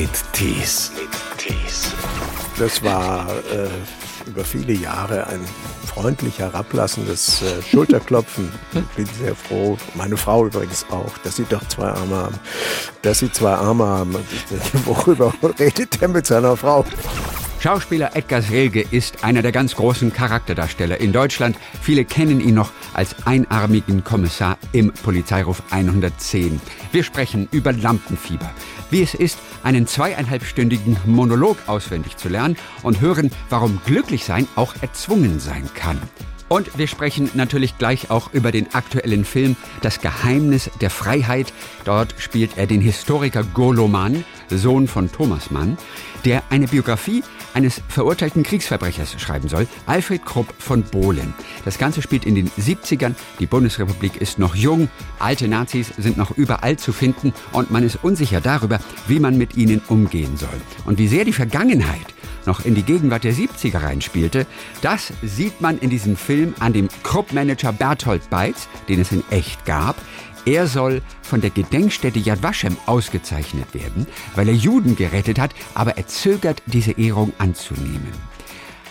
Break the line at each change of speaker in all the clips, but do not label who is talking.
mit Tees.
Das war äh, über viele Jahre ein freundlich herablassendes äh, Schulterklopfen. Ich bin sehr froh, meine Frau übrigens auch, dass sie doch zwei Arme haben. Dass sie zwei Arme haben. Worüber redet er mit seiner Frau?
Schauspieler Edgar Selge ist einer der ganz großen Charakterdarsteller in Deutschland. Viele kennen ihn noch als einarmigen Kommissar im Polizeiruf 110. Wir sprechen über Lampenfieber, wie es ist, einen zweieinhalbstündigen Monolog auswendig zu lernen und hören, warum Glücklichsein auch erzwungen sein kann. Und wir sprechen natürlich gleich auch über den aktuellen Film Das Geheimnis der Freiheit. Dort spielt er den Historiker Golo Mann, Sohn von Thomas Mann, der eine Biografie eines verurteilten Kriegsverbrechers schreiben soll, Alfred Krupp von Bohlen. Das Ganze spielt in den 70ern, die Bundesrepublik ist noch jung, alte Nazis sind noch überall zu finden und man ist unsicher darüber, wie man mit ihnen umgehen soll. Und wie sehr die Vergangenheit noch in die Gegenwart der 70er reinspielte, das sieht man in diesem Film an dem Krupp-Manager Berthold Beitz, den es in echt gab. Er soll von der Gedenkstätte Yad Vashem ausgezeichnet werden, weil er Juden gerettet hat, aber er zögert, diese Ehrung anzunehmen.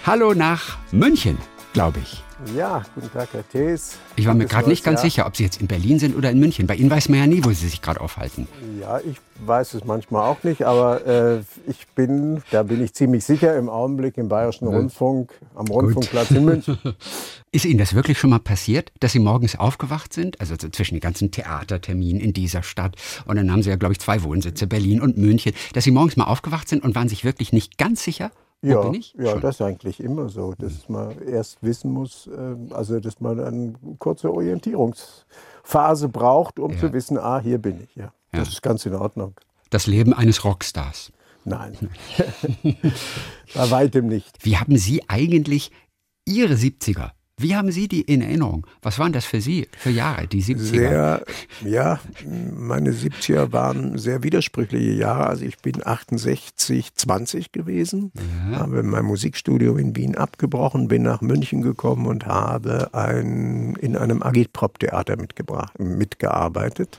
Hallo nach München, glaube ich.
Ja, guten Tag, Herr Thees.
Ich war mir gerade nicht ganz
Jahr.
sicher, ob Sie jetzt in Berlin sind oder in München. Bei Ihnen weiß man ja nie, wo Sie sich gerade aufhalten.
Ja, ich weiß es manchmal auch nicht, aber äh, ich bin, da bin ich ziemlich sicher, im Augenblick im Bayerischen Rundfunk, am Rundfunkplatz in München.
Ist Ihnen das wirklich schon mal passiert, dass Sie morgens aufgewacht sind? Also so zwischen den ganzen Theaterterminen in dieser Stadt. Und dann haben Sie ja, glaube ich, zwei Wohnsitze, Berlin und München. Dass Sie morgens mal aufgewacht sind und waren sich wirklich nicht ganz sicher, wo
Ja,
bin ich?
ja
Schon.
das ist eigentlich immer so, dass man erst wissen muss, äh, also dass man eine kurze Orientierungsphase braucht, um
Ja.
zu wissen, ah, hier bin ich. Ja,
Ja.
das ist ganz in Ordnung.
Das Leben eines Rockstars.
Nein, bei weitem nicht.
Wie haben Sie eigentlich Ihre 70er? Wie haben Sie die in Erinnerung? Was waren das für Sie für Jahre, die 70er?
Sehr, ja, meine 70er waren sehr widersprüchliche Jahre. Also ich bin 68, 20 gewesen, habe mein Musikstudium in Wien abgebrochen, bin nach München gekommen und habe ein, in einem Agitprop-Theater mitgebracht, mitgearbeitet.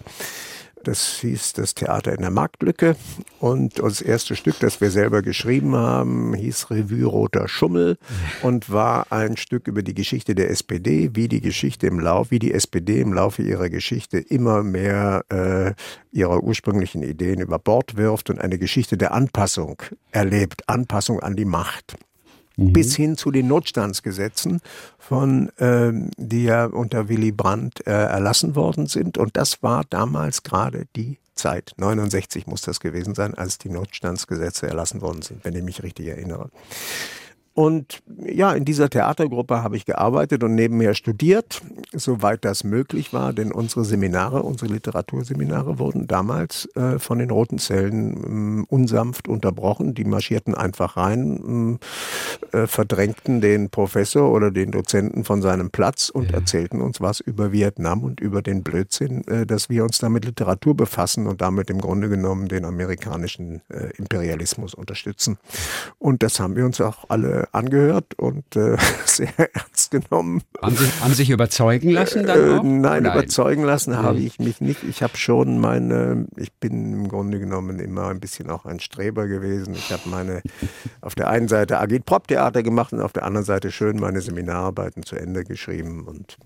Das hieß das Theater in der Marktlücke. Und das erste Stück, das wir selber geschrieben haben, hieß Revue Roter Schummel und war ein Stück über die Geschichte der SPD, wie die Geschichte im Lauf, wie die SPD im Laufe ihrer Geschichte immer mehr äh, ihre ursprünglichen Ideen über Bord wirft und eine Geschichte der Anpassung erlebt, Anpassung an die Macht bis hin zu den Notstandsgesetzen, von, ähm, die ja unter Willy Brandt äh, erlassen worden sind. Und das war damals gerade die Zeit. 69 muss das gewesen sein, als die Notstandsgesetze erlassen worden sind, wenn ich mich richtig erinnere. Und ja, in dieser Theatergruppe habe ich gearbeitet und nebenher studiert, soweit das möglich war, denn unsere Seminare, unsere Literaturseminare wurden damals äh, von den Roten Zellen äh, unsanft unterbrochen. Die marschierten einfach rein, äh, verdrängten den Professor oder den Dozenten von seinem Platz und erzählten uns was über Vietnam und über den Blödsinn, äh, dass wir uns da mit Literatur befassen und damit im Grunde genommen den amerikanischen äh, Imperialismus unterstützen. Und das haben wir uns auch alle angehört und sehr ernst genommen.
Haben Sie, haben sich überzeugen lassen dann auch?
nein, überzeugen lassen habe ich mich nicht. Ich habe schon meine, ich bin im Grunde genommen immer ein bisschen auch ein Streber gewesen. Ich habe meine, auf der einen Seite Agit-Prop-Theater gemacht und auf der anderen Seite schön meine Seminararbeiten zu Ende geschrieben und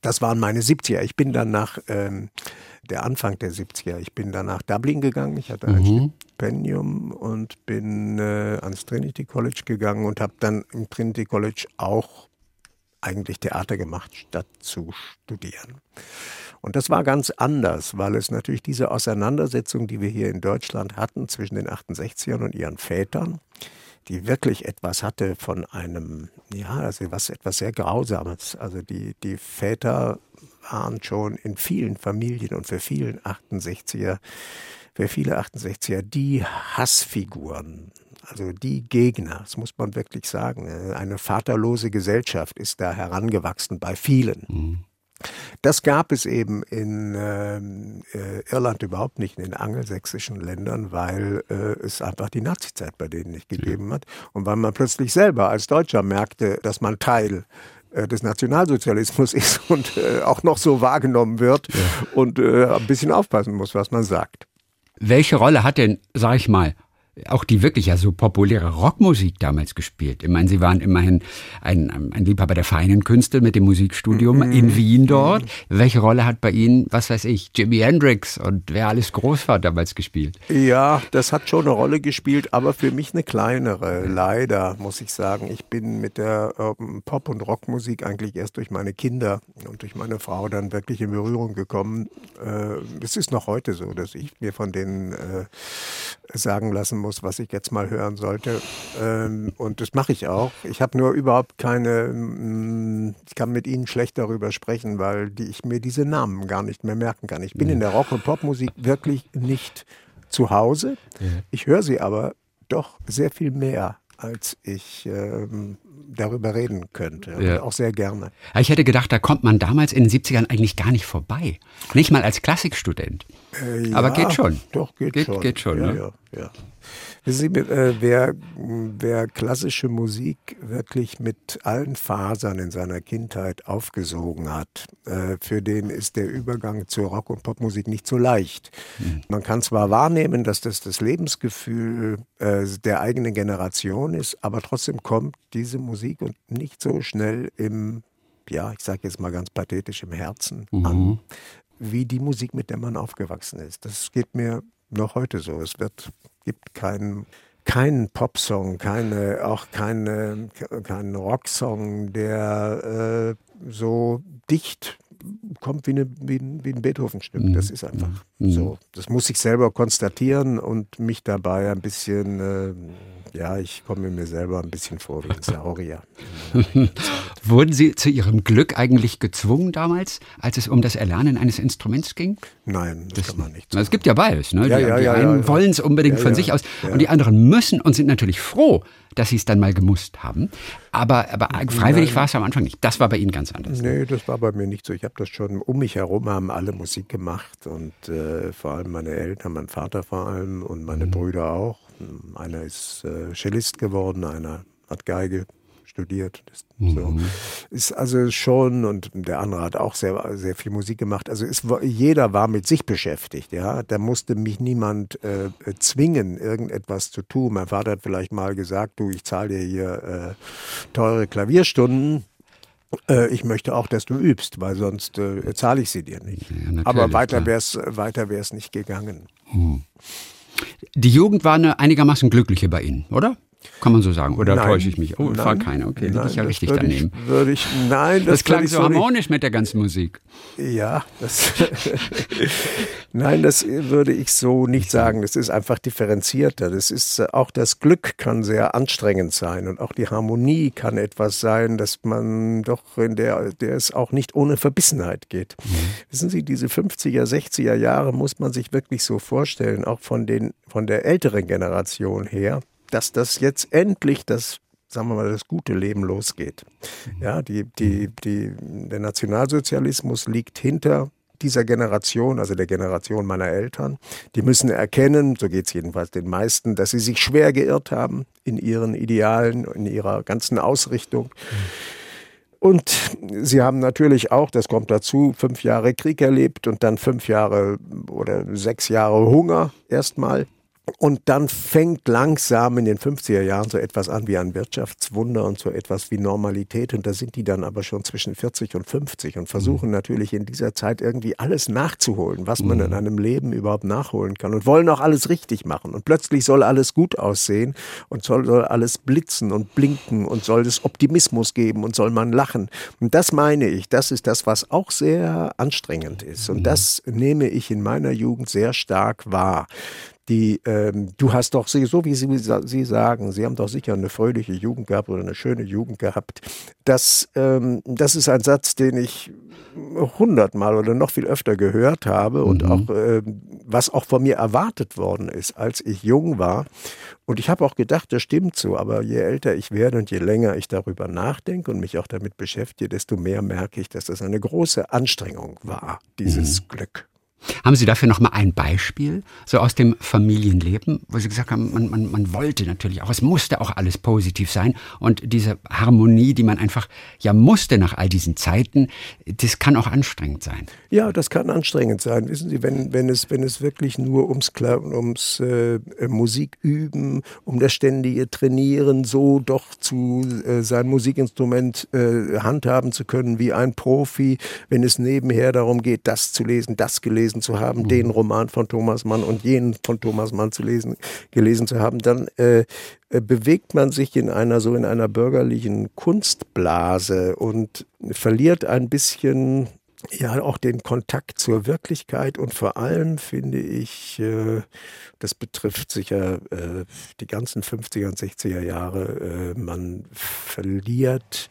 das waren meine 70er. Ich bin dann nach ähm, der Anfang der 70er, ich bin dann nach Dublin gegangen. Ich hatte ein Stipendium und bin äh, ans Trinity College gegangen und habe dann im Trinity College auch eigentlich Theater gemacht, statt zu studieren. Und das war ganz anders, weil es natürlich diese Auseinandersetzung, die wir hier in Deutschland hatten zwischen den 68ern und ihren Vätern, die wirklich etwas hatte von einem, ja, also was etwas sehr Grausames. Also die, die Väter waren schon in vielen Familien und für vielen 68er, für viele 68er die Hassfiguren. Also die Gegner, das muss man wirklich sagen. Eine vaterlose Gesellschaft ist da herangewachsen bei vielen. Das gab es eben in ähm, äh, Irland überhaupt nicht, in den angelsächsischen Ländern, weil äh, es einfach die Nazizeit bei denen nicht gegeben hat. Und weil man plötzlich selber als Deutscher merkte, dass man Teil äh, des Nationalsozialismus ist und äh, auch noch so wahrgenommen wird und äh, ein bisschen aufpassen muss, was man sagt.
Welche Rolle hat denn, sag ich mal, auch die wirklich ja so populäre Rockmusik damals gespielt. Ich meine, Sie waren immerhin ein, ein Liebhaber der feinen Künste mit dem Musikstudium -hmm. in Wien dort. -hmm. Welche Rolle hat bei Ihnen, was weiß ich, Jimi Hendrix und wer alles groß war damals gespielt?
Ja, das hat schon eine Rolle gespielt, aber für mich eine kleinere. Leider, muss ich sagen. Ich bin mit der ähm, Pop- und Rockmusik eigentlich erst durch meine Kinder und durch meine Frau dann wirklich in Berührung gekommen. Äh, es ist noch heute so, dass ich mir von denen äh, sagen lassen muss, was ich jetzt mal hören sollte. Ähm, und das mache ich auch. Ich habe nur überhaupt keine, mm, ich kann mit Ihnen schlecht darüber sprechen, weil die, ich mir diese Namen gar nicht mehr merken kann. Ich bin in der Rock- und Popmusik wirklich nicht zu Hause. Ich höre sie aber doch sehr viel mehr, als ich ähm, darüber reden könnte. Ja. Auch sehr gerne.
Ich hätte gedacht, da kommt man damals in den 70ern eigentlich gar nicht vorbei. Nicht mal als Klassikstudent. Äh, ja, Aber geht schon.
Doch, geht,
geht
schon.
Geht schon,
ja,
ne?
ja, Sie, äh, wer, wer klassische Musik wirklich mit allen Fasern in seiner Kindheit aufgesogen hat, äh, für den ist der Übergang zur Rock- und Popmusik nicht so leicht. Mhm. Man kann zwar wahrnehmen, dass das das Lebensgefühl äh, der eigenen Generation ist, aber trotzdem kommt diese Musik und nicht so schnell im ja, ich sage jetzt mal ganz pathetisch im Herzen mhm. an, wie die Musik, mit der man aufgewachsen ist. Das geht mir noch heute so. Es wird, gibt keinen keinen Popsong, keine, auch keine, keinen Rocksong, der äh, so dicht kommt wie, eine, wie, ein, wie ein Beethoven-Stück. Mhm. Das ist einfach mhm. so. Das muss ich selber konstatieren und mich dabei ein bisschen äh, ja, ich komme mir selber ein bisschen vor wie ein Saurier.
Wurden Sie zu Ihrem Glück eigentlich gezwungen damals, als es um das Erlernen eines Instruments ging?
Nein, das, das kann man nicht.
Es gibt ja beides. Ne?
Ja,
die,
ja,
die
ja,
einen wollen es unbedingt von sich aus und die anderen müssen und sind natürlich froh, dass sie es dann mal gemusst haben. Aber, aber freiwillig Nein. war es am Anfang nicht. Das war bei Ihnen ganz anders.
Ne? Nee, das war bei mir nicht so. Ich habe das schon um mich herum haben alle Musik gemacht und äh, vor allem meine Eltern, mein Vater vor allem und meine mhm. Brüder auch. Einer ist äh, Cellist geworden, einer hat Geige studiert. Mhm. so. Ist also schon, und der andere hat auch sehr, sehr viel Musik gemacht. Also ist, jeder war mit sich beschäftigt, ja. Da musste mich niemand äh, zwingen, irgendetwas zu tun. Mein Vater hat vielleicht mal gesagt, du, ich zahle dir hier äh, teure Klavierstunden. Äh, ich möchte auch, dass du übst, weil sonst äh, zahle ich sie dir nicht. Ja, Aber weiter wäre es weiter wär's nicht gegangen. Mhm.
Die Jugend war eine einigermaßen glückliche bei Ihnen, oder? Kann man so sagen. Oder nein, täusche ich mich? Oh, nein, war keiner. Okay, liege ich ja richtig würde daneben.
Ich, würde ich, nein,
das, das klang so harmonisch mit der ganzen Musik.
Ja, das nein, das würde ich so nicht sagen. Das ist einfach differenzierter. Das ist äh, auch das Glück kann sehr anstrengend sein und auch die Harmonie kann etwas sein, dass man doch in der, der es auch nicht ohne Verbissenheit geht. Mhm. Wissen Sie, diese 50er, 60er Jahre muss man sich wirklich so vorstellen, auch von den von der älteren Generation her dass das jetzt endlich das sagen wir mal, das gute Leben losgeht. Ja, die, die, die, der Nationalsozialismus liegt hinter dieser Generation, also der Generation meiner Eltern. Die müssen erkennen, so geht es jedenfalls den meisten, dass sie sich schwer geirrt haben in ihren Idealen, in ihrer ganzen Ausrichtung. Und sie haben natürlich auch, das kommt dazu, fünf Jahre Krieg erlebt und dann fünf Jahre oder sechs Jahre Hunger erstmal. Und dann fängt langsam in den 50er Jahren so etwas an wie ein Wirtschaftswunder und so etwas wie Normalität. Und da sind die dann aber schon zwischen 40 und 50 und versuchen mhm. natürlich in dieser Zeit irgendwie alles nachzuholen, was man mhm. in einem Leben überhaupt nachholen kann und wollen auch alles richtig machen. Und plötzlich soll alles gut aussehen und soll, soll alles blitzen und blinken und soll es Optimismus geben und soll man lachen. Und das meine ich, das ist das, was auch sehr anstrengend ist. Und mhm. das nehme ich in meiner Jugend sehr stark wahr die, ähm, du hast doch, so wie Sie, Sie sagen, Sie haben doch sicher eine fröhliche Jugend gehabt oder eine schöne Jugend gehabt. Das, ähm, das ist ein Satz, den ich hundertmal oder noch viel öfter gehört habe und mhm. auch, äh, was auch von mir erwartet worden ist, als ich jung war. Und ich habe auch gedacht, das stimmt so, aber je älter ich werde und je länger ich darüber nachdenke und mich auch damit beschäftige, desto mehr merke ich, dass das eine große Anstrengung war, dieses mhm. Glück.
Haben Sie dafür noch mal ein Beispiel, so aus dem Familienleben, wo Sie gesagt haben, man, man, man wollte natürlich auch, es musste auch alles positiv sein und diese Harmonie, die man einfach ja musste nach all diesen Zeiten, das kann auch anstrengend sein.
Ja, das kann anstrengend sein. Wissen Sie, wenn, wenn, es, wenn es wirklich nur ums, ums äh, Musik üben, um das ständige Trainieren, so doch zu äh, sein Musikinstrument äh, handhaben zu können wie ein Profi, wenn es nebenher darum geht, das zu lesen, das gelesen zu haben, mhm. den Roman von Thomas Mann und jenen von Thomas Mann zu lesen, gelesen zu haben, dann äh, äh, bewegt man sich in einer so in einer bürgerlichen Kunstblase und verliert ein bisschen ja auch den Kontakt zur Wirklichkeit und vor allem finde ich, äh, das betrifft sicher äh, die ganzen 50er und 60er Jahre, äh, man verliert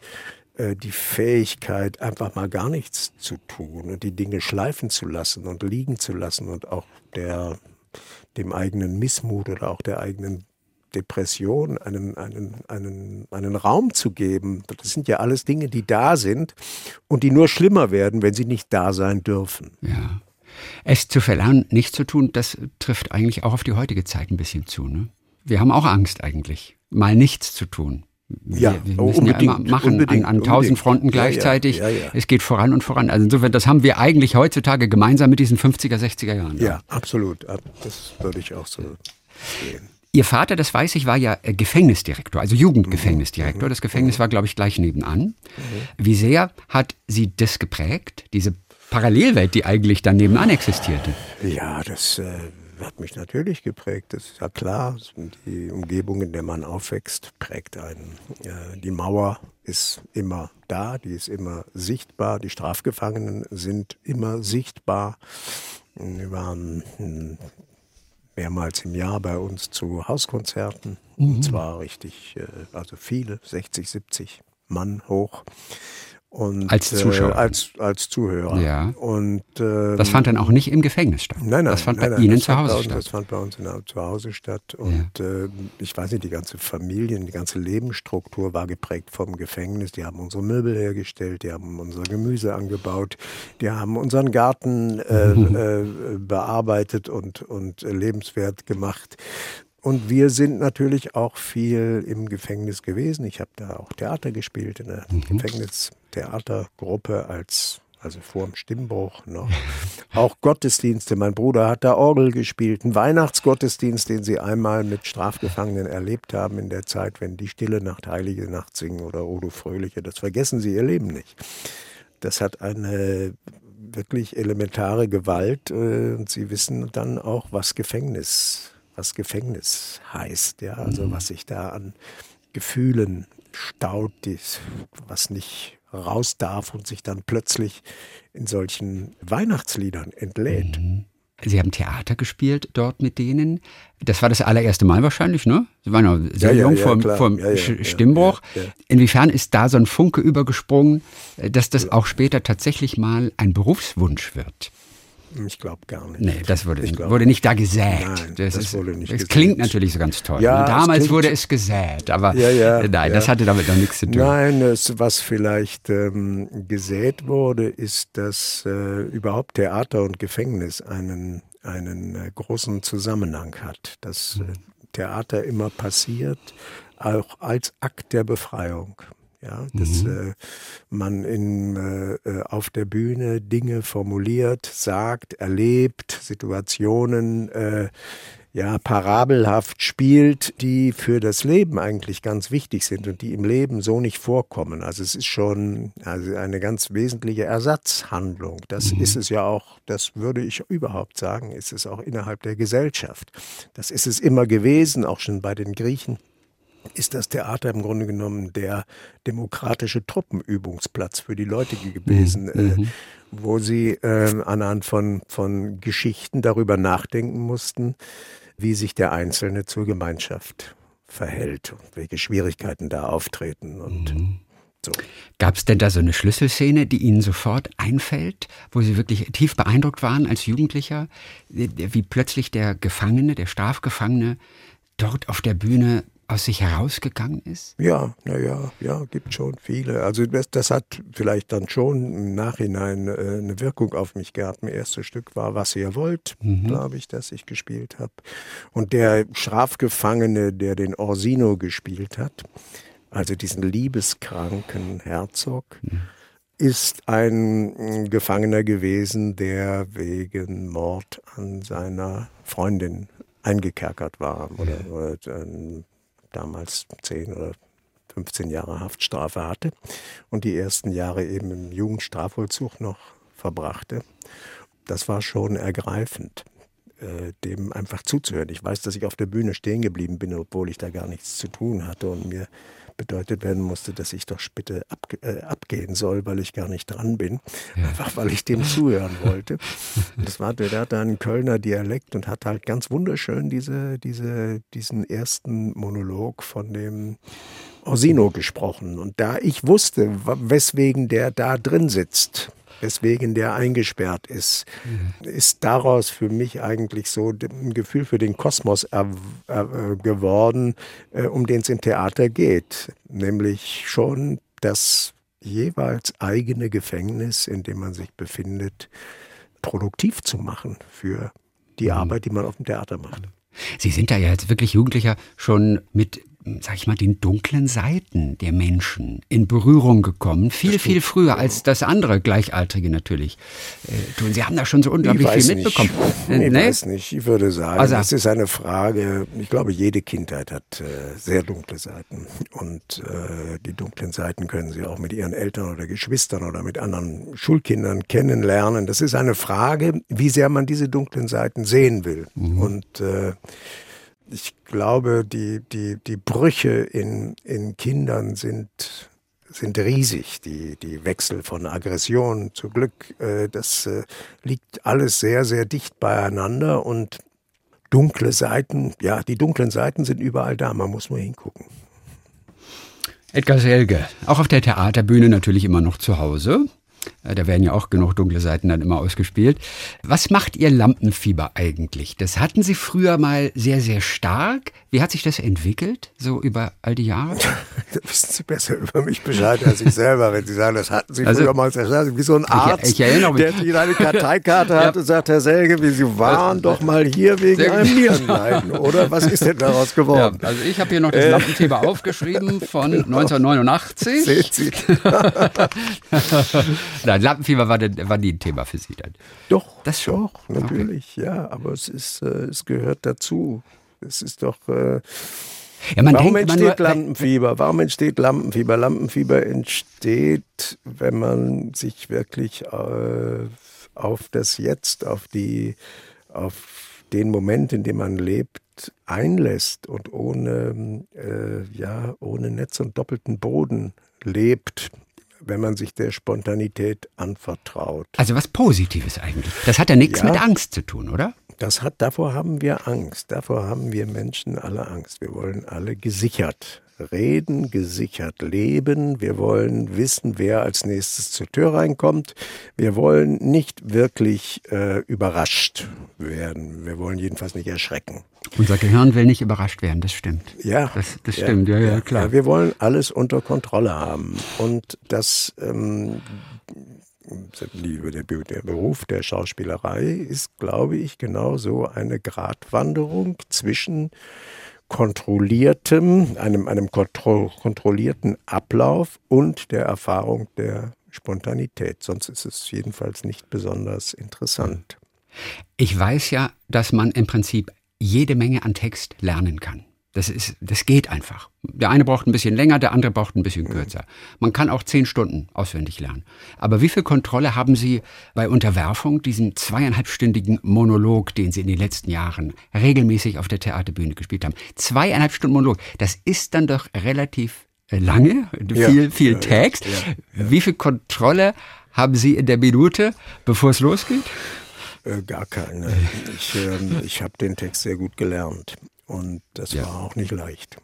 äh, die Fähigkeit, einfach mal gar nichts zu tun und die Dinge schleifen zu lassen und liegen zu lassen und auch der, dem eigenen Missmut oder auch der eigenen Depression einen, einen, einen, einen Raum zu geben. Das sind ja alles Dinge, die da sind und die nur schlimmer werden, wenn sie nicht da sein dürfen.
Ja. Es zu verlernen, nichts zu tun, das trifft eigentlich auch auf die heutige Zeit ein bisschen zu. Ne? Wir haben auch Angst eigentlich, mal nichts zu tun.
Ja,
wir, wir müssen ja immer machen an, an tausend Fronten gleichzeitig. Ja, ja, ja, es geht voran und voran. Also insofern, das haben wir eigentlich heutzutage gemeinsam mit diesen 50er, 60er Jahren.
Ja, absolut. Das würde ich auch so sehen.
Ihr Vater, das weiß ich, war ja äh, Gefängnisdirektor, also Jugendgefängnisdirektor. Mhm. Das Gefängnis war, glaube ich, gleich nebenan. Mhm. Wie sehr hat Sie das geprägt, diese Parallelwelt, die eigentlich dann nebenan existierte?
Ja, das äh, hat mich natürlich geprägt. Das ist ja klar. Die Umgebung, in der man aufwächst, prägt einen. Die Mauer ist immer da, die ist immer sichtbar. Die Strafgefangenen sind immer sichtbar. Wir waren hm, mehrmals im Jahr bei uns zu Hauskonzerten. Mhm. Und zwar richtig, äh, also viele, 60, 70 Mann hoch. Und,
als Zuschauer.
Äh, als, als Zuhörer.
Ja.
Und,
ähm, das fand dann auch nicht im Gefängnis statt.
Nein, nein.
Das fand
nein,
bei
nein,
Ihnen
zu Hause
uns, statt.
Das fand bei uns in, zu Hause statt. Und ja. äh, ich weiß nicht, die ganze Familie, die ganze Lebensstruktur war geprägt vom Gefängnis. Die haben unsere Möbel hergestellt, die haben unser Gemüse angebaut, die haben unseren Garten äh, äh, bearbeitet und, und lebenswert gemacht. Und wir sind natürlich auch viel im Gefängnis gewesen. Ich habe da auch Theater gespielt in der mhm. Gefängnistheatergruppe als also vor dem Stimmbruch noch. Auch Gottesdienste. Mein Bruder hat da Orgel gespielt. Ein Weihnachtsgottesdienst, den sie einmal mit Strafgefangenen erlebt haben in der Zeit, wenn die Stille Nacht, Heilige Nacht singen oder Odo Fröhliche. Das vergessen sie ihr Leben nicht. Das hat eine wirklich elementare Gewalt äh, und sie wissen dann auch, was Gefängnis was Gefängnis heißt, ja, also mhm. was sich da an Gefühlen staut, was nicht raus darf und sich dann plötzlich in solchen Weihnachtsliedern entlädt. Mhm.
Sie haben Theater gespielt dort mit denen. Das war das allererste Mal wahrscheinlich, ne? Sie waren ja sehr ja, jung ja, ja, vor, dem Stimmbruch. Inwiefern ist da so ein Funke übergesprungen, dass das auch später tatsächlich mal ein Berufswunsch wird?
Ich glaube gar nicht.
Nee, das wurde, glaub, wurde nicht da gesät. Nein, das, das ist, wurde nicht Es klingt natürlich so ganz toll.
Ja,
damals es wurde es gesät, aber
ja, ja,
nein, das hatte damit noch nichts zu tun.
Nein, es, was vielleicht ähm, gesät wurde, ist, dass äh, überhaupt Theater und Gefängnis einen, einen äh, großen Zusammenhang hat. Dass äh, Theater immer passiert, auch als Akt der Befreiung. Ja, dass mhm. äh, man in, äh, äh, auf der Bühne Dinge formuliert, sagt, erlebt, Situationen äh, ja parabelhaft spielt, die für das Leben eigentlich ganz wichtig sind und die im Leben so nicht vorkommen. Also es ist schon also eine ganz wesentliche Ersatzhandlung. Das mhm. ist es ja auch, das würde ich überhaupt sagen, ist es auch innerhalb der Gesellschaft. Das ist es immer gewesen, auch schon bei den Griechen ist das Theater im Grunde genommen der demokratische Truppenübungsplatz für die Leute gewesen, mhm. äh, wo sie äh, anhand von, von Geschichten darüber nachdenken mussten, wie sich der Einzelne zur Gemeinschaft verhält und welche Schwierigkeiten da auftreten und mhm. So.
Gab es denn da so eine Schlüsselszene, die Ihnen sofort einfällt, wo Sie wirklich tief beeindruckt waren als Jugendlicher, wie plötzlich der Gefangene, der Strafgefangene, dort auf der Bühne aus sich herausgegangen ist?
Ja, naja, ja, gibt schon viele. Also das, das hat vielleicht dann schon im Nachhinein äh, eine Wirkung auf mich gehabt. Mein erstes Stück war Was ihr wollt, mhm. glaube ich, das ich gespielt habe. Und der Strafgefangene, der den Orsino gespielt hat, also diesen liebeskranken Herzog, mhm ist ein Gefangener gewesen, der wegen Mord an seiner Freundin eingekerkert war oder, oder äh, damals 10 oder 15 Jahre Haftstrafe hatte und die ersten Jahre eben im Jugendstrafvollzug noch verbrachte. Das war schon ergreifend, äh, dem einfach zuzuhören. Ich weiß, dass ich auf der Bühne stehen geblieben bin, obwohl ich da gar nichts zu tun hatte und mir bedeutet werden musste, dass ich doch bitte abge äh, abgehen soll, weil ich gar nicht dran bin. Ja. Einfach weil ich dem zuhören wollte. das war, der hatte einen Kölner Dialekt und hat halt ganz wunderschön diese, diese, diesen ersten Monolog von dem Orsino gesprochen. Und da ich wusste, weswegen der da drin sitzt, weswegen der eingesperrt ist, mhm. ist daraus für mich eigentlich so ein Gefühl für den Kosmos geworden, äh, um den es im Theater geht. Nämlich schon das jeweils eigene Gefängnis, in dem man sich befindet, produktiv zu machen für die mhm. Arbeit, die man auf dem Theater macht.
Sie sind da ja jetzt wirklich Jugendlicher schon mit sag ich mal, den dunklen Seiten der Menschen in Berührung gekommen. Viel, viel früher als das andere Gleichaltrige natürlich äh, tun. Sie haben da schon so unglaublich viel mitbekommen.
Nicht. Ich nee? weiß nicht. Ich würde sagen, also, das ist eine Frage, ich glaube, jede Kindheit hat äh, sehr dunkle Seiten. Und äh, die dunklen Seiten können Sie auch mit Ihren Eltern oder Geschwistern oder mit anderen Schulkindern kennenlernen. Das ist eine Frage, wie sehr man diese dunklen Seiten sehen will. Mhm. Und äh, ich glaube, die, die, die Brüche in, in Kindern sind, sind riesig. Die, die Wechsel von Aggression zu Glück, äh, das äh, liegt alles sehr, sehr dicht beieinander und dunkle Seiten, ja, die dunklen Seiten sind überall da, man muss nur hingucken.
Edgar Selge, auch auf der Theaterbühne natürlich immer noch zu Hause. Äh, da werden ja auch genug dunkle Seiten dann immer ausgespielt. Was macht Ihr Lampenfieber eigentlich? Das hatten Sie früher mal sehr, sehr stark. Wie hat sich das entwickelt, so über all die Jahre?
da wissen Sie besser über mich Bescheid als ich selber, wenn Sie sagen, das hatten Sie also, früher mal sehr stark. Wie so ein Arzt, ich, ich der sich eine Karteikarte hat ja. und sagt, Herr Selge, Sie waren doch mal hier wegen einem Nierenleiden, oder? Was ist denn daraus geworden?
Ja, also ich habe hier noch das äh. Lampenfieber aufgeschrieben von genau. 1989. Sehen Sie. Nein, Lampenfieber war, der, war nie ein Thema für Sie dann.
Doch, das schon. Doch, natürlich, okay. ja. Aber es, ist, äh, es gehört dazu. Es ist doch. Äh, ja, Warum denkt, entsteht nur, Lampenfieber? Warum entsteht Lampenfieber? Lampenfieber entsteht, wenn man sich wirklich äh, auf das Jetzt, auf die, auf den Moment, in dem man lebt, einlässt und ohne, äh, ja, ohne Netz und doppelten Boden lebt wenn man sich der Spontanität anvertraut.
Also was Positives eigentlich. Das hat ja nichts ja, mit Angst zu tun, oder?
Das hat, davor haben wir Angst. Davor haben wir Menschen alle Angst. Wir wollen alle gesichert reden, gesichert leben. Wir wollen wissen, wer als nächstes zur Tür reinkommt. Wir wollen nicht wirklich äh, überrascht werden. Wir wollen jedenfalls nicht erschrecken.
Unser Gehirn will nicht überrascht werden, das stimmt.
Ja.
Das, das ja, stimmt, ja, ja, klar. Ja,
wir wollen alles unter Kontrolle haben. Und das, ähm, der, Beruf der Schauspielerei ist, glaube ich, genauso eine Gratwanderung zwischen kontrolliertem, einem, einem kontro kontrollierten Ablauf und der Erfahrung der Spontanität. Sonst ist es jedenfalls nicht besonders interessant.
Ich weiß ja, dass man im Prinzip jede Menge an Text lernen kann. Das, ist, das geht einfach. Der eine braucht ein bisschen länger, der andere braucht ein bisschen kürzer. Man kann auch zehn Stunden auswendig lernen. Aber wie viel Kontrolle haben Sie bei Unterwerfung, diesen zweieinhalbstündigen Monolog, den Sie in den letzten Jahren regelmäßig auf der Theaterbühne gespielt haben? Zweieinhalb Stunden Monolog, das ist dann doch relativ äh, lange, ja, viel, viel ja, Text. Ja, wie viel Kontrolle haben Sie in der Minute, bevor es losgeht?
Äh, gar keine. Ich, äh, ich habe den Text sehr gut gelernt. Und das ja. war auch nicht leicht.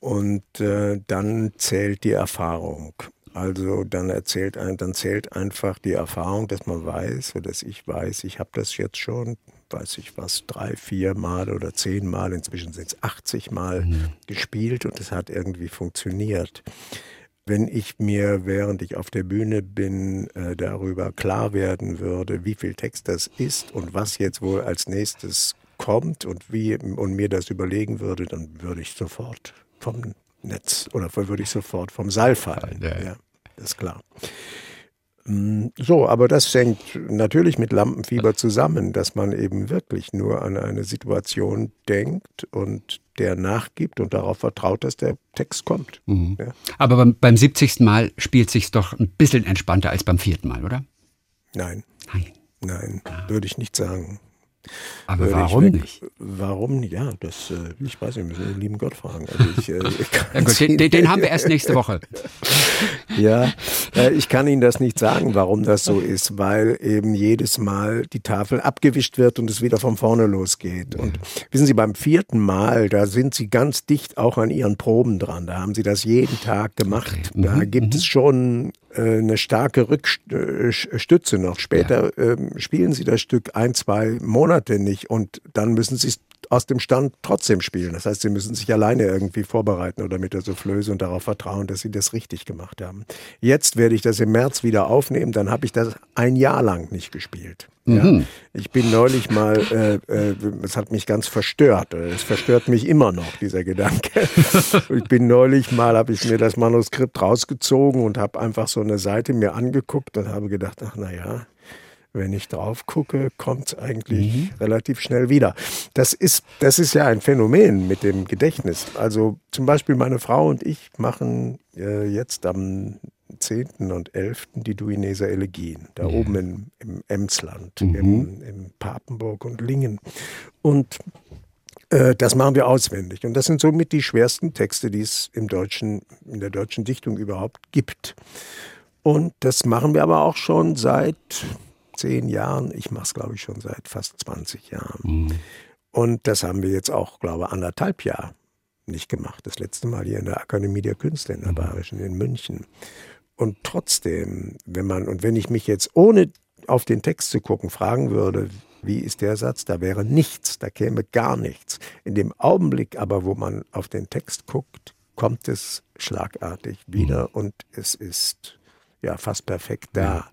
Und äh, dann zählt die Erfahrung. Also dann erzählt ein, dann zählt einfach die Erfahrung, dass man weiß oder dass ich weiß, ich habe das jetzt schon weiß ich was, drei, vier Mal oder zehn Mal, inzwischen sind es 80 Mal mhm. gespielt und es hat irgendwie funktioniert. Wenn ich mir, während ich auf der Bühne bin, äh, darüber klar werden würde, wie viel Text das ist und was jetzt wohl als nächstes kommt und wie und mir das überlegen würde, dann würde ich sofort vom Netz oder würde ich sofort vom Seil fallen. Ja, ja ist klar. Mm, so, aber das hängt natürlich mit Lampenfieber zusammen, dass man eben wirklich nur an eine Situation denkt und der nachgibt und darauf vertraut, dass der Text kommt.
Mhm. Ja. Aber beim, beim 70. Mal spielt sich doch ein bisschen entspannter als beim vierten Mal, oder?
Nein. Nein. Nein, ah. würde ich nicht sagen.
Aber warum nicht?
Warum? Ja, das, äh, ich weiß nicht, müssen wir den lieben Gott fragen. Also ich, äh, ich
ja gut, den, den, haben wir erst nächste Woche.
ja, äh, ich kann Ihnen das nicht sagen, warum das so ist, weil eben jedes Mal die Tafel abgewischt wird und es wieder von vorne losgeht. Und wissen Sie, beim vierten Mal, da sind Sie ganz dicht auch an Ihren Proben dran. Da haben Sie das jeden Tag gemacht. Okay. Da mhm. gibt es mhm. schon äh, eine starke Rückstütze äh, noch. Später ja. ähm, spielen sie das Stück ein, zwei Monate nicht und dann müssen sie es aus dem Stand trotzdem spielen. Das heißt, sie müssen sich alleine irgendwie vorbereiten oder mit der Soufflöse und darauf vertrauen, dass sie das richtig gemacht haben. Jetzt werde ich das im März wieder aufnehmen, dann habe ich das ein Jahr lang nicht gespielt. Ja. Mhm. Ich bin neulich mal, äh, äh, es hat mich ganz verstört. Es verstört mich immer noch, dieser Gedanke. ich bin neulich mal, habe ich mir das Manuskript rausgezogen und habe einfach so eine Seite mir angeguckt und habe gedacht, ach na ja, wenn ich drauf gucke, kommt es eigentlich mhm. relativ schnell wieder. Das ist, das ist ja ein Phänomen mit dem Gedächtnis. Also zum Beispiel meine Frau und ich machen äh, jetzt am 10. und 11. die Duineser Elegien, da ja. oben in, im Emsland, mhm. im, im Papenburg und Lingen. Und äh, das machen wir auswendig. Und das sind somit die schwersten Texte, die es im deutschen, in der deutschen Dichtung überhaupt gibt. Und das machen wir aber auch schon seit zehn Jahren. Ich mache es, glaube ich, schon seit fast 20 Jahren. Mhm. Und das haben wir jetzt auch, glaube ich, anderthalb Jahre nicht gemacht. Das letzte Mal hier in der Akademie der Künste in der mhm. Bayerischen in München. Und trotzdem, wenn man, und wenn ich mich jetzt ohne auf den Text zu gucken fragen würde, wie ist der Satz, da wäre nichts, da käme gar nichts. In dem Augenblick aber, wo man auf den Text guckt, kommt es schlagartig wieder mhm. und es ist ja fast perfekt da. Ja.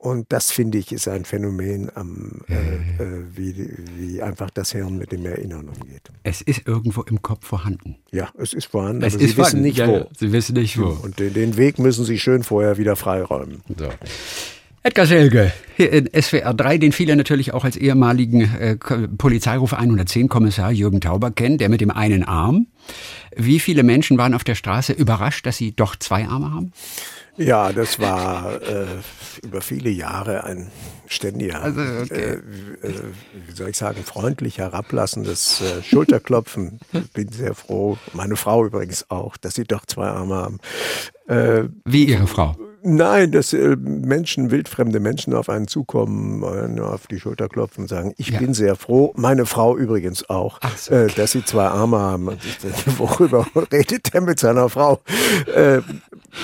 Und das finde ich ist ein Phänomen, am, äh, äh, wie, wie einfach das Hirn mit dem Erinnern umgeht.
Es ist irgendwo im Kopf vorhanden.
Ja, es ist vorhanden, es aber ist Sie vorhanden. wissen nicht ja, wo.
Sie wissen nicht wo.
Und den, den, Weg müssen Sie schön vorher wieder freiräumen. So.
Edgar Selge, hier in SWR 3, den viele natürlich auch als ehemaligen äh, Polizeiruf 110 Kommissar Jürgen Tauber kennen, der mit dem einen Arm. Wie viele Menschen waren auf der Straße überrascht, dass sie doch zwei Arme haben?
Ja, das war äh, über viele Jahre ein ständiger, also, okay. äh, äh, wie soll ich sagen, freundlich herablassendes äh, Schulterklopfen. Ich bin sehr froh, meine Frau übrigens auch, dass sie doch zwei Arme haben.
Äh, wie Ihre Frau?
Nein, dass äh, Menschen, wildfremde Menschen auf einen zukommen, äh, auf die Schulter klopfen und sagen, ich ja. bin sehr froh, meine Frau übrigens auch, so. äh, dass sie zwei Arme haben. Worüber redet der mit seiner Frau? Äh,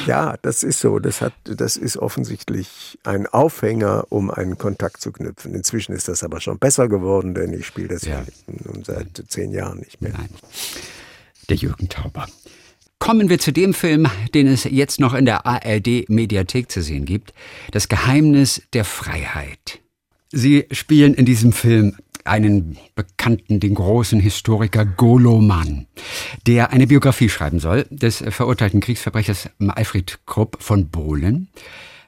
ja, das ist so. Das, hat, das ist offensichtlich ein Aufhänger, um einen Kontakt zu knüpfen. Inzwischen ist das aber schon besser geworden, denn ich spiele das ja. nun seit zehn Jahren nicht mehr. Nein.
Der Jürgen Tauber. Kommen wir zu dem Film, den es jetzt noch in der ARD Mediathek zu sehen gibt. Das Geheimnis der Freiheit. Sie spielen in diesem Film einen bekannten, den großen Historiker Golo Mann, der eine Biografie schreiben soll des verurteilten Kriegsverbrechers Alfred Krupp von Bohlen.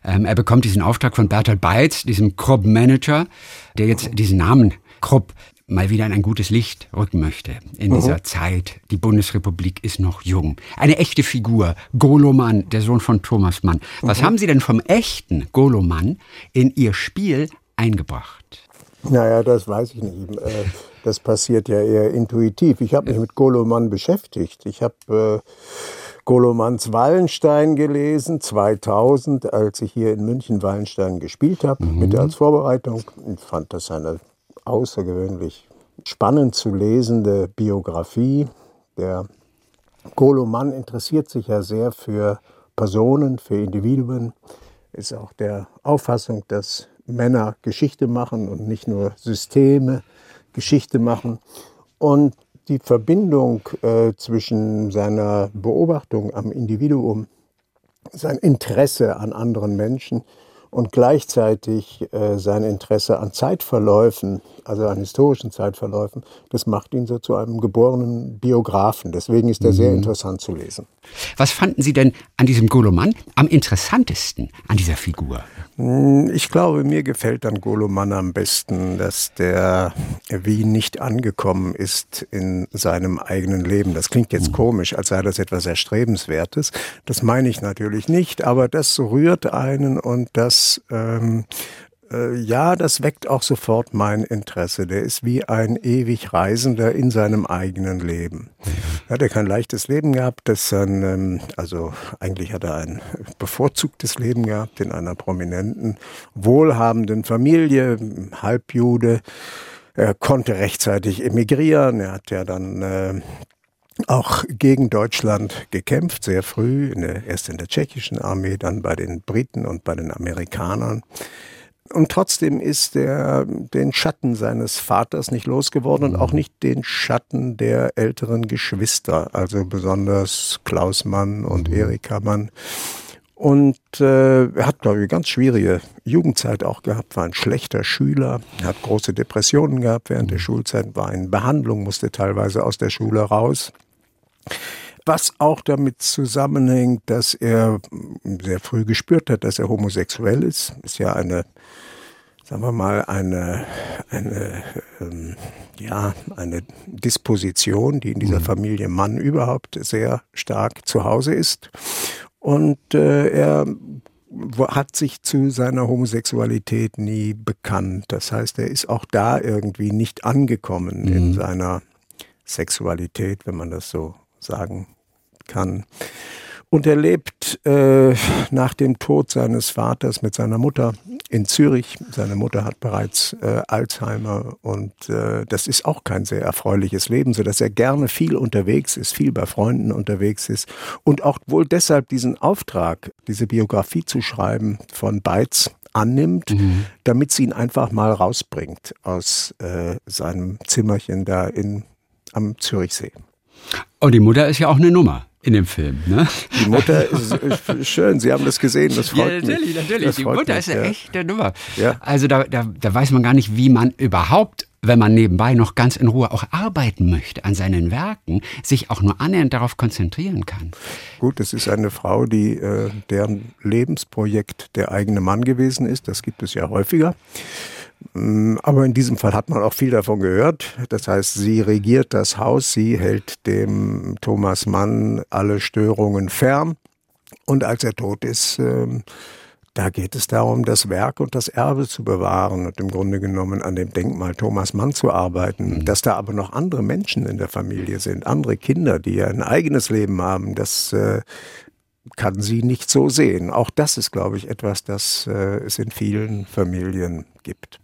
Ähm, er bekommt diesen Auftrag von Bertolt Beitz, diesem Krupp-Manager, der jetzt diesen Namen Krupp mal wieder in ein gutes Licht rücken möchte in mhm. dieser Zeit. Die Bundesrepublik ist noch jung. Eine echte Figur. Goloman, der Sohn von Thomas Mann. Was mhm. haben Sie denn vom echten Goloman in Ihr Spiel eingebracht?
Naja, das weiß ich nicht. Äh, das passiert ja eher intuitiv. Ich habe mich mit Goloman beschäftigt. Ich habe äh, Golomans Wallenstein gelesen, 2000, als ich hier in München Wallenstein gespielt habe, mhm. mit als Vorbereitung. Ich fand das eine außergewöhnlich spannend zu lesende Biografie. Der Goloman interessiert sich ja sehr für Personen, für Individuen, ist auch der Auffassung, dass Männer Geschichte machen und nicht nur Systeme Geschichte machen. Und die Verbindung äh, zwischen seiner Beobachtung am Individuum, sein Interesse an anderen Menschen und gleichzeitig äh, sein Interesse an Zeitverläufen, also an historischen Zeitverläufen, das macht ihn so zu einem geborenen Biografen. Deswegen ist er mhm. sehr interessant zu lesen.
Was fanden Sie denn an diesem Goloman am interessantesten an dieser Figur?
Hm, ich glaube, mir gefällt an Goloman am besten, dass der wie nicht angekommen ist in seinem eigenen Leben. Das klingt jetzt mhm. komisch, als sei das etwas Erstrebenswertes. Das meine ich natürlich nicht, aber das rührt einen und das ähm, äh, ja, das weckt auch sofort mein Interesse. Der ist wie ein ewig Reisender in seinem eigenen Leben. Er hat ja kein leichtes Leben gehabt, das dann, ähm, also eigentlich hat er ein bevorzugtes Leben gehabt in einer prominenten, wohlhabenden Familie, Halbjude. Er konnte rechtzeitig emigrieren. Er hat ja dann äh, auch gegen Deutschland gekämpft, sehr früh, in der, erst in der tschechischen Armee, dann bei den Briten und bei den Amerikanern. Und trotzdem ist er den Schatten seines Vaters nicht losgeworden und auch nicht den Schatten der älteren Geschwister, also besonders Klaus Mann und mhm. Erika Mann. Und äh, er hat, glaube ich, ganz schwierige Jugendzeit auch gehabt, war ein schlechter Schüler, hat große Depressionen gehabt während der mhm. Schulzeit, war in Behandlung, musste teilweise aus der Schule raus. Was auch damit zusammenhängt, dass er sehr früh gespürt hat, dass er homosexuell ist. Ist ja eine sagen wir mal, eine, eine, ähm, ja, eine Disposition, die in dieser mhm. Familie Mann überhaupt sehr stark zu Hause ist. Und äh, er hat sich zu seiner Homosexualität nie bekannt. Das heißt, er ist auch da irgendwie nicht angekommen mhm. in seiner Sexualität, wenn man das so sagen kann. Und er lebt äh, nach dem Tod seines Vaters mit seiner Mutter in Zürich. Seine Mutter hat bereits äh, Alzheimer und äh, das ist auch kein sehr erfreuliches Leben, so dass er gerne viel unterwegs ist, viel bei Freunden unterwegs ist und auch wohl deshalb diesen Auftrag, diese Biografie zu schreiben von Beitz annimmt, mhm. damit sie ihn einfach mal rausbringt aus äh, seinem Zimmerchen da in, am Zürichsee.
Und die Mutter ist ja auch eine Nummer in dem Film. Ne?
Die Mutter ist schön, Sie haben das gesehen, das freut ja,
natürlich,
mich.
Natürlich, Die Mutter mich, ist eine ja. echte Nummer. Ja. Also da, da, da weiß man gar nicht, wie man überhaupt wenn man nebenbei noch ganz in Ruhe auch arbeiten möchte an seinen Werken, sich auch nur annähernd darauf konzentrieren kann.
Gut, es ist eine Frau, die äh, deren Lebensprojekt der eigene Mann gewesen ist. Das gibt es ja häufiger. Mm, aber in diesem Fall hat man auch viel davon gehört. Das heißt, sie regiert das Haus, sie hält dem Thomas Mann alle Störungen fern. Und als er tot ist, ähm, da geht es darum, das Werk und das Erbe zu bewahren und im Grunde genommen an dem Denkmal Thomas Mann zu arbeiten. Mhm. Dass da aber noch andere Menschen in der Familie sind, andere Kinder, die ein eigenes Leben haben, das äh, kann sie nicht so sehen. Auch das ist, glaube ich, etwas, das äh, es in vielen Familien gibt.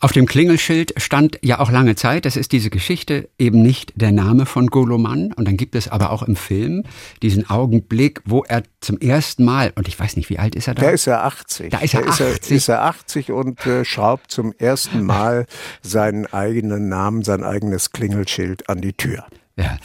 Auf dem Klingelschild stand ja auch lange Zeit, das ist diese Geschichte, eben nicht der Name von Goloman. Und dann gibt es aber auch im Film diesen Augenblick, wo er zum ersten Mal, und ich weiß nicht, wie alt ist er da?
Da ist er 80.
Da ist er
da
80.
Ist er, ist er 80 und äh, schraubt zum ersten Mal seinen eigenen Namen, sein eigenes Klingelschild an die Tür.
Ja.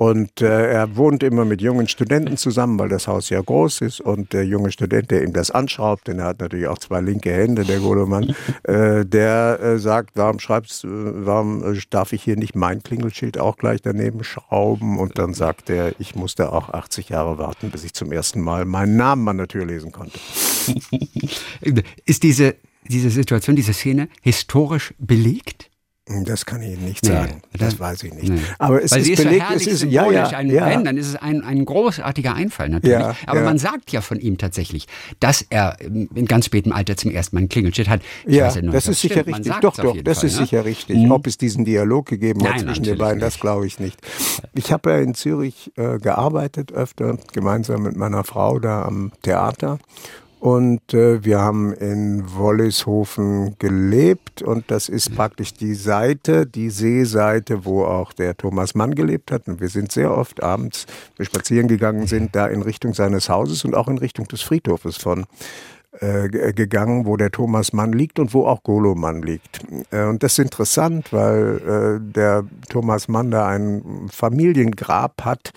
Und äh, er wohnt immer mit jungen Studenten zusammen, weil das Haus ja groß ist. Und der junge Student, der ihm das anschraubt, denn er hat natürlich auch zwei linke Hände, der Golomann, äh, der äh, sagt, warum schreibst, äh, warum äh, darf ich hier nicht mein Klingelschild auch gleich daneben schrauben? Und dann sagt er, ich musste auch 80 Jahre warten, bis ich zum ersten Mal meinen Namen an der Tür lesen konnte.
ist diese, diese Situation, diese Szene historisch belegt?
Das kann ich Ihnen nicht sagen. Nee, das, weiß ich nicht. Nee.
Aber es Weil ist, ist belegt, so es ist ja, ja, ein, ja. Wenn, dann ist es ein, ein großartiger Einfall natürlich. Ja, Aber ja. man sagt ja von ihm tatsächlich, dass er in ganz spätem Alter zum ersten Mal ein Klingelschild hat.
Ich ja, nicht, das ist sicher richtig. Doch, doch, das Fall, ist ne? sicher richtig. Mhm. Ob es diesen Dialog gegeben hat zwischen den beiden, das glaube ich nicht. Ich habe ja in Zürich äh, gearbeitet öfter, gemeinsam mit meiner Frau da am Theater. Und äh, wir haben in Wollishofen gelebt und das ist praktisch die Seite, die Seeseite, wo auch der Thomas Mann gelebt hat. Und wir sind sehr oft abends, wir spazieren gegangen sind, da in Richtung seines Hauses und auch in Richtung des Friedhofes von gegangen, wo der Thomas Mann liegt und wo auch Golo Mann liegt. Äh, und das ist interessant, weil äh, der Thomas Mann da ein Familiengrab hat,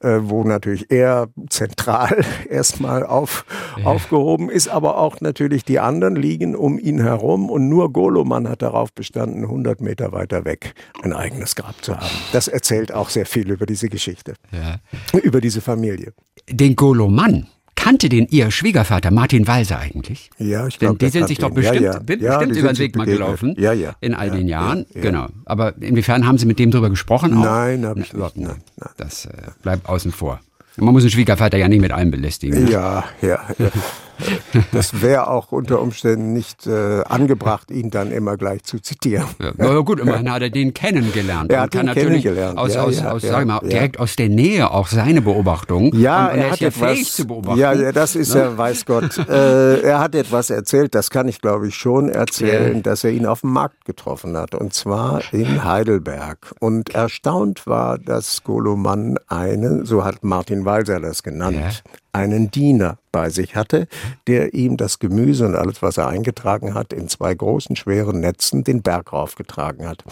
äh, wo natürlich er zentral erstmal auf, ja. aufgehoben ist, aber auch natürlich die anderen liegen um ihn herum und nur Golo Mann hat darauf bestanden, 100 Meter weiter weg ein eigenes Grab zu haben. Das erzählt auch sehr viel über diese Geschichte, ja. über diese Familie.
Den Golo Mann, Kannte den Ihr Schwiegervater Martin Walser eigentlich?
Ja, ich glaube.
Die sind sich doch bestimmt, ja, ja. bestimmt über den Weg mal gelaufen.
Ja, ja.
In all den Jahren. Genau. Aber inwiefern haben Sie mit dem drüber gesprochen?
Auch? Nein, habe ich überhaupt
nicht. Das äh, bleibt außen vor. Man muss den Schwiegervater ja nicht mit allem belästigen.
Ne? Ja, ja. ja. Das wäre auch unter Umständen nicht äh, angebracht, ihn dann immer gleich zu zitieren.
Ja, na gut, immerhin hat er den kennengelernt.
Er hat ihn kennengelernt.
Aus, ja, aus, ja, aus, ja, mal, direkt aus der Nähe auch seine Beobachtung.
Ja,
und, und
er, er hat
ja
etwas,
fähig zu beobachten.
Ja, das ist ne? er, weiß Gott. äh, er hat etwas erzählt, das kann ich glaube ich schon erzählen, dass er ihn auf dem Markt getroffen hat. Und zwar in Heidelberg. Und erstaunt war, dass Goloman eine, so hat Martin Walser das genannt, einen Diener bei sich hatte, der ihm das Gemüse und alles, was er eingetragen hat, in zwei großen, schweren Netzen den Berg raufgetragen hat.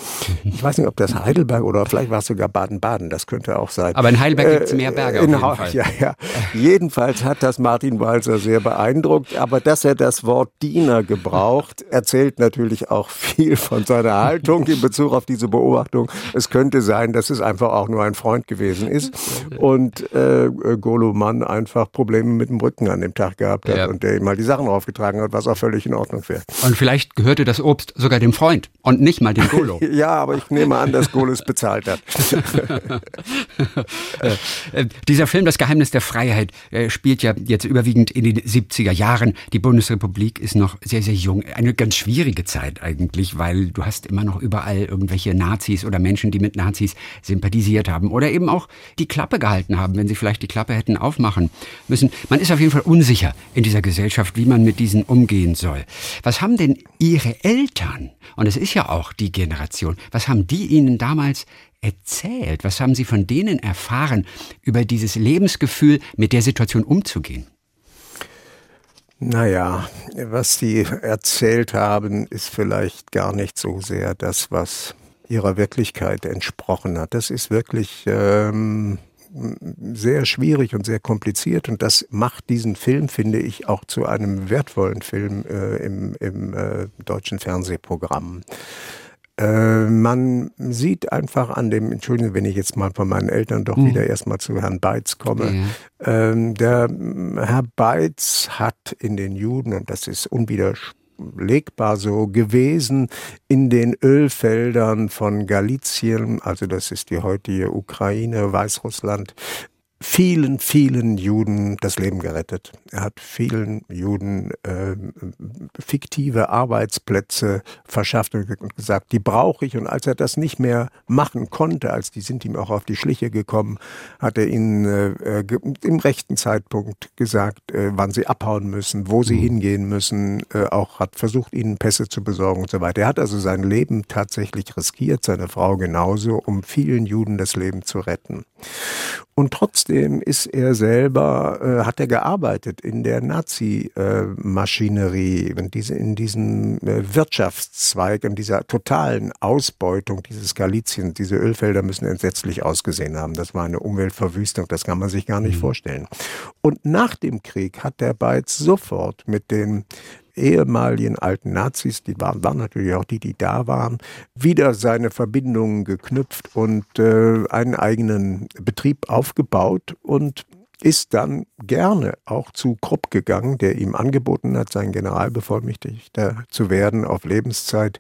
Ich weiß nicht, ob das Heidelberg oder vielleicht war es sogar Baden-Baden, das könnte auch sein.
Aber in Heidelberg äh, gibt es mehr Berge
in, auf jeden Fall. Ja, ja. Jedenfalls hat das Martin Walser sehr beeindruckt, aber dass er das Wort Diener gebraucht, erzählt natürlich auch viel von seiner Haltung in Bezug auf diese Beobachtung. Es könnte sein, dass es einfach auch nur ein Freund gewesen ist und äh, Goloman einfach Probleme mit dem Rücken an dem Tag gehabt hat ja. und der ihm mal die Sachen aufgetragen hat, was auch völlig in Ordnung wäre.
Und vielleicht gehörte das Obst sogar dem Freund und nicht mal dem Golo.
ja, aber ich nehme an, dass Golo es bezahlt hat.
Äh, äh, dieser Film Das Geheimnis der Freiheit äh, spielt ja jetzt überwiegend in den 70er Jahren. Die Bundesrepublik ist noch sehr, sehr jung. Eine ganz schwierige Zeit eigentlich, weil du hast immer noch überall irgendwelche Nazis oder Menschen, die mit Nazis sympathisiert haben oder eben auch die Klappe gehalten haben, wenn sie vielleicht die Klappe hätten aufmachen müssen. Man ist auf jeden Fall unsicher in dieser Gesellschaft, wie man mit diesen umgehen soll. Was haben denn Ihre Eltern, und es ist ja auch die Generation, was haben die Ihnen damals erzählt? Was haben Sie von denen erfahren über dieses Lebensgefühl, mit der Situation umzugehen?
Naja, was Sie erzählt haben, ist vielleicht gar nicht so sehr das, was ihrer Wirklichkeit entsprochen hat. Das ist wirklich ähm, sehr schwierig und sehr kompliziert und das macht diesen Film, finde ich, auch zu einem wertvollen Film äh, im, im äh, deutschen Fernsehprogramm. Äh, man sieht einfach an dem, Entschuldigung, wenn ich jetzt mal von meinen Eltern doch mhm. wieder erstmal zu Herrn Beitz komme. Ähm, der Herr Beitz hat in den Juden, und das ist unwidersprochen, legbar so gewesen in den Ölfeldern von Galizien, also das ist die heutige Ukraine, Weißrussland, vielen, vielen Juden das Leben gerettet. Er hat vielen Juden äh, fiktive Arbeitsplätze verschafft und gesagt, die brauche ich. Und als er das nicht mehr machen konnte, als die sind ihm auch auf die Schliche gekommen, hat er ihnen äh, im rechten Zeitpunkt gesagt, äh, wann sie abhauen müssen, wo sie mhm. hingehen müssen, äh, auch hat versucht, ihnen Pässe zu besorgen und so weiter. Er hat also sein Leben tatsächlich riskiert, seine Frau genauso, um vielen Juden das Leben zu retten. Und trotzdem ist er selber, äh, hat er gearbeitet in der Nazi-Maschinerie, in, diese, in diesem äh, Wirtschaftszweig, in dieser totalen Ausbeutung dieses Galizien. Diese Ölfelder müssen entsetzlich ausgesehen haben. Das war eine Umweltverwüstung, das kann man sich gar nicht mhm. vorstellen. Und nach dem Krieg hat der Beiz sofort mit den ehemaligen alten Nazis, die waren, waren natürlich auch die, die da waren, wieder seine Verbindungen geknüpft und äh, einen eigenen Betrieb aufgebaut und ist dann gerne auch zu Krupp gegangen, der ihm angeboten hat, sein Generalbevollmächtigter zu werden auf Lebenszeit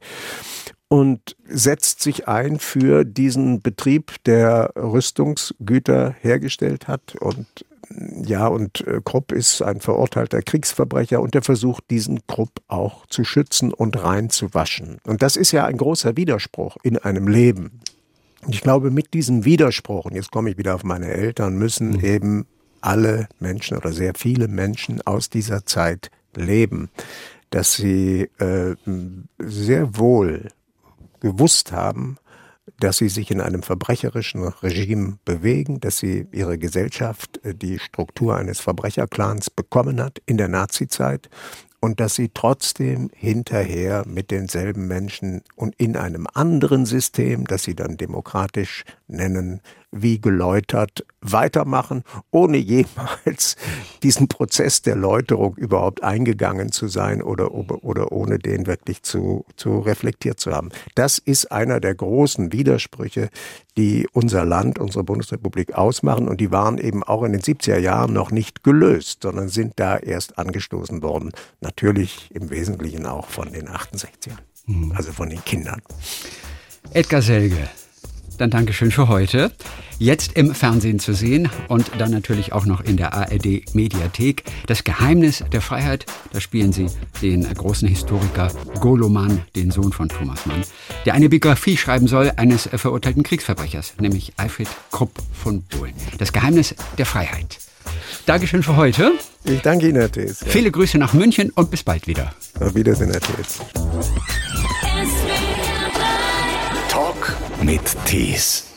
und setzt sich ein für diesen Betrieb, der Rüstungsgüter hergestellt hat und ja, und äh, Krupp ist ein verurteilter Kriegsverbrecher und er versucht, diesen Krupp auch zu schützen und reinzuwaschen. Und das ist ja ein großer Widerspruch in einem Leben. Und ich glaube, mit diesem Widerspruch, und jetzt komme ich wieder auf meine Eltern, müssen mhm. eben alle Menschen oder sehr viele Menschen aus dieser Zeit leben, dass sie äh, sehr wohl gewusst haben, dass sie sich in einem verbrecherischen Regime bewegen, dass sie ihre Gesellschaft äh, die Struktur eines Verbrecherclans bekommen hat in der Nazizeit und dass sie trotzdem hinterher mit denselben Menschen und in einem anderen System, das sie dann demokratisch nennen, wie geläutert weitermachen, ohne jemals diesen Prozess der Läuterung überhaupt eingegangen zu sein oder, oder ohne den wirklich zu, zu reflektiert zu haben. Das ist einer der großen Widersprüche, die unser Land, unsere Bundesrepublik ausmachen und die waren eben auch in den 70er Jahren noch nicht gelöst, sondern sind da erst angestoßen worden. Natürlich im Wesentlichen auch von den 68ern, mhm. also von den Kindern.
Edgar Selge, dann Dankeschön für heute. Jetzt im Fernsehen zu sehen und dann natürlich auch noch in der ARD Mediathek. Das Geheimnis der Freiheit, da spielen Sie den großen Historiker Golo Mann, den Sohn von Thomas Mann, der eine Biografie schreiben soll eines verurteilten Kriegsverbrechers, nämlich Alfred Krupp von Bohlen. Das Geheimnis der Freiheit. Dankeschön für heute.
Ich danke Ihnen, Herr Thees.
Ja. Viele Grüße nach München und bis bald wieder.
Auf Wiedersehen, Herr Thees.
Mit Tees.